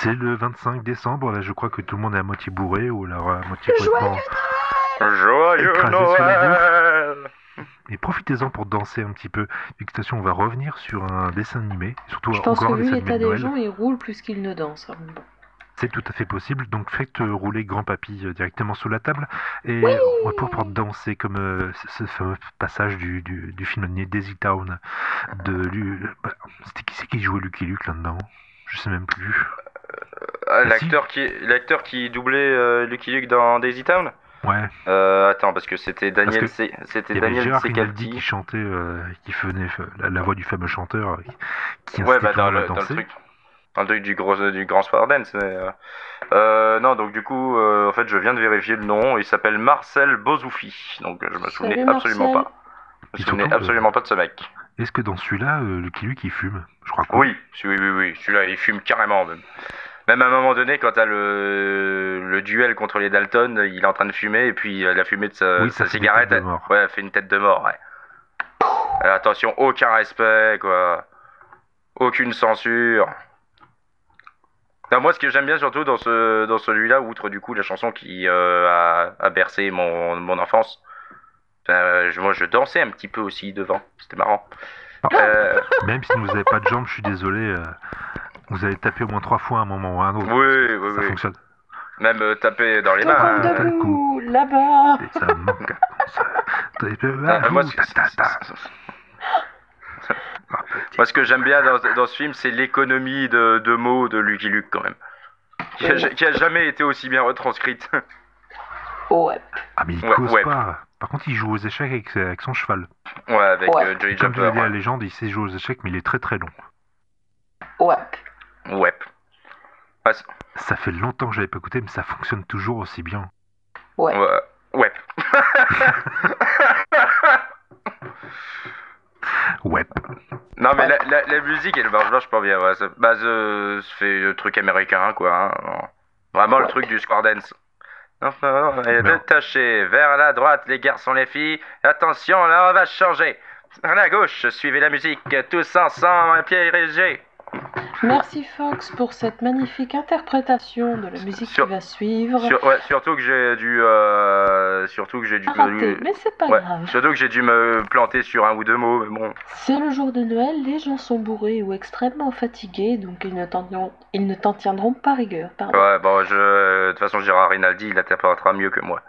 C'est le 25 décembre, là je crois que tout le monde est à moitié bourré ou alors à moitié Joyeux complètement... Joyeux Écrasé sur Et profitez-en pour danser un petit peu. Vu que de toute façon, on va revenir sur un dessin animé, surtout Je pense encore que un dessin l'état de des Noël. gens, ils roulent plus qu'ils ne dansent. Alors, bon. C'est tout à fait possible, donc faites euh, rouler grand papy euh, directement sous la table et Oui on va pouvoir danser comme euh, ce, ce fameux passage du, du, du film animé Daisy Town de Lu- bah, c'était qui c'est qui jouait Lucky Luke là-dedans? Je sais même plus. Ah. L'acteur qui, l'acteur qui doublait euh, Lucky Luke dans Daisy Town Ouais, euh, Attends, parce que c'était Daniel, que C- c'était Daniel Secaldi. qui chantait, euh, qui faisait la, la voix du fameux chanteur euh, qui Ouais, incitait bah dans le, dans le danser. truc, dans le truc du gros, du grand soir dance. mais, euh, euh, non, donc du coup, euh, en fait, je viens de vérifier le nom. Il s'appelle Marcel Bozoufi. Donc je me souvenais Salut, absolument Marcel. pas. Je me souvenais absolument pas de ce mec. Est-ce que dans celui-là, euh, Lucky Luke il fume? Je crois que Oui, oui, oui, oui. Celui-là, il fume carrément même. Même à un moment donné, quand t'as le, le duel contre les Dalton, il est en train de fumer et puis euh, la fumée de sa, Oui, sa cigarette, mort. ouais, elle fait une tête de mort. Ouais. Alors, attention, aucun respect, quoi. Aucune censure. Non, moi, ce que j'aime bien surtout dans ce dans celui-là, outre du coup la chanson qui euh, a, a bercé mon, mon enfance, euh, je- moi je dansais un petit peu aussi devant. C'était marrant. Ah. Euh, Même si vous n'avez pas de jambes, je suis désolé. Vous avez tapé au moins trois fois à un moment ou à un autre. Oui, oui, ça oui. fonctionne. Même euh, taper dans les mains. comme debout, là-bas. Et ça manque à ça. T'as- moi, ce, moi, que j'aime bien dans, dans ce film, c'est l'économie de, de mots de Lucky Luke quand même. Qui a, Ouais. qui a jamais été aussi bien retranscrite. Ouais. Ah, mais il Ouais, cause ouais. pas. Par contre, il joue aux échecs avec, avec son cheval. ouais, avec Ouais. euh, Joey Comme tu Jumper. l'as dit à la légende, il sait jouer aux échecs, mais il est très très long. Ouais. Ouais, Ça fait longtemps que je l'avais pas écouté, mais ça fonctionne toujours aussi bien. Ouais. ouais. ouais. Ouais. Non mais Ouais. la, la, la musique elle marche vachement bien. Ouais. Ça, bah, ça fait le truc américain quoi. hein. Vraiment le Ouais. truc du square dance. Non, non, non, et Non. détaché vers la droite les garçons les filles. Attention là on va changer. À la gauche suivez la musique tous ensemble un pied érigé. Merci Fox pour cette magnifique interprétation de la musique Sur- qui va suivre. Sur- ouais, surtout que j'ai dû euh, surtout que j'ai dû Raté, mais c'est pas ouais, grave. surtout que j'ai dû me planter sur un ou deux mots mais bon. C'est le jour de Noël, les gens sont bourrés ou extrêmement fatigués, donc ils ne t'en tiendront, ils ne t'en tiendront pas rigueur. Pardon. Ouais bon je de toute façon Gérard Rinaldi il interprétera mieux que moi.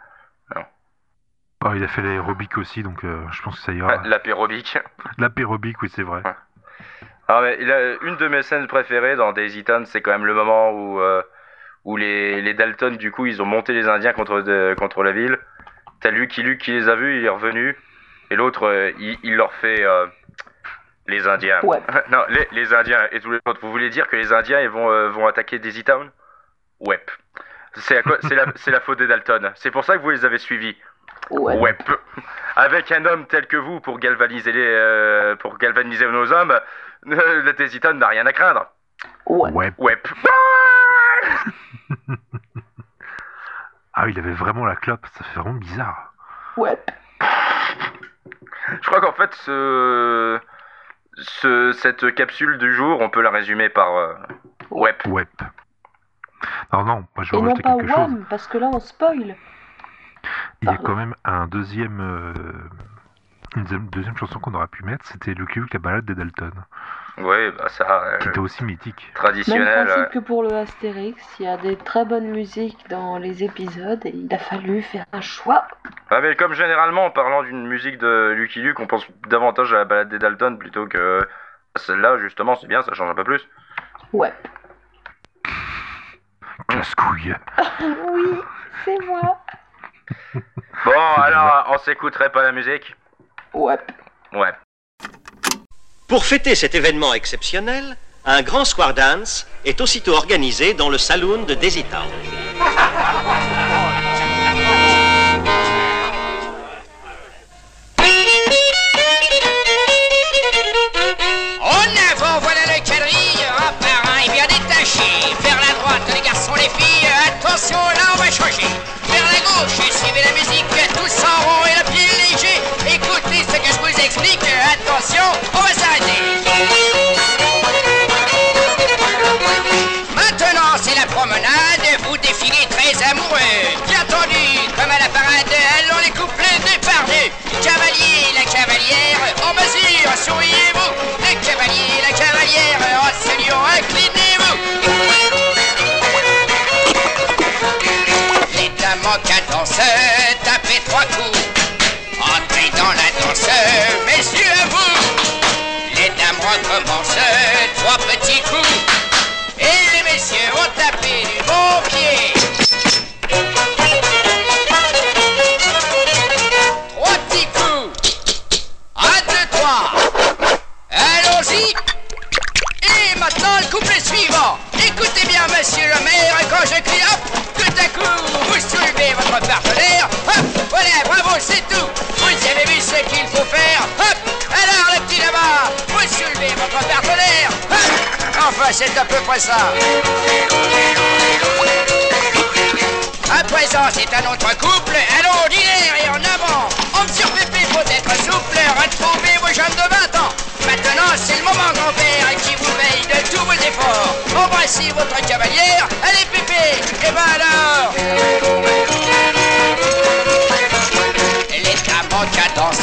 Oh, il a fait l'aérobic aussi, donc euh, je pense que ça ira. L'apérobique. L'apérobic, oui, c'est vrai. Ah mais il a une de mes scènes préférées dans Daisy Town, c'est quand même le moment où euh, où les, les Dalton du coup ils ont monté les Indiens contre de- contre la ville. T'as Lucky Luke qui les a vus, il est revenu et l'autre euh, il, il leur fait euh, les Indiens. Ouais. non les, les Indiens et tous les autres. Vous voulez dire que les Indiens ils vont euh, vont attaquer Daisy Town? Ouais. C'est la faute des Dalton. C'est pour ça que vous les avez suivis. Ouais. Ouais. peu. Avec un homme tel que vous pour galvaniser les, euh, pour galvaniser nos hommes, euh, le Tésiton n'a rien à craindre. Ouais. Ouais. Ah, il avait vraiment la clope, ça fait vraiment bizarre. Ouais. Je crois qu'en fait, ce, ce, cette capsule du jour, on peut la résumer par euh, ouais. Ouais. Non, non, moi je vais Et non pas quelque chose. Parce que là on spoil. Il y a quand même un deuxième, euh, une deuxième, deuxième chanson qu'on aurait pu mettre, c'était Lucky Luke, la balade des Dalton, Ouais, bah ça, euh, qui était aussi mythique. Même traditionnel. principe euh, que pour le Astérix, il y a des très bonnes musiques dans les épisodes et il a fallu faire un choix. Ah, mais comme généralement, en parlant d'une musique de Lucky Luke, on pense davantage à la balade des Dalton plutôt que celle-là, justement, c'est bien, ça change un peu plus. Ouais. Casse-couille. Oui, c'est moi. Bon, alors, on s'écouterait pas la musique Ouais. Ouais. Pour fêter cet événement exceptionnel, un grand square dance est aussitôt organisé dans le saloon de Daisy Town. attention, on va s'arrêter. Maintenant, c'est la promenade, vous défilez très amoureux. Bien tendu, comme à la parade, allons les couplets départ cavalier la cavalière. En mesure, souriez-vous, le cavalier la cavalière, en se lion, inclinez-vous. Danseur. Recommencent, trois petits coups. Et les messieurs vont taper du C'est à peu près ça. À présent, c'est un autre couple. Allons, dîner et en avant. Homme sur pépé, faut être souple. Retrouvez vos jeunes de 20 ans. Maintenant, c'est le moment, grand-père, qui vous veille de tous vos efforts. Embrassez votre cavalière. Allez, pépé. Et ben alors. Les en cadence,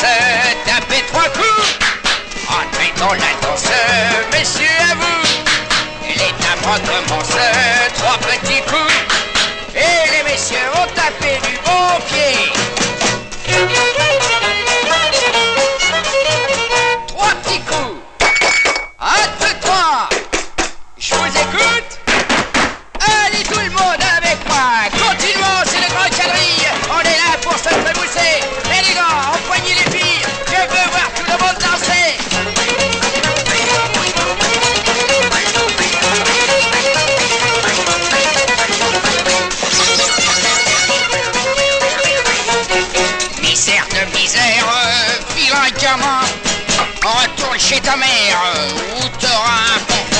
tapez trois coups. Entrez dans la danse, messieurs à vous. Dames recommencent, trois petits coups. Ta mère, euh, ou t'auras un bon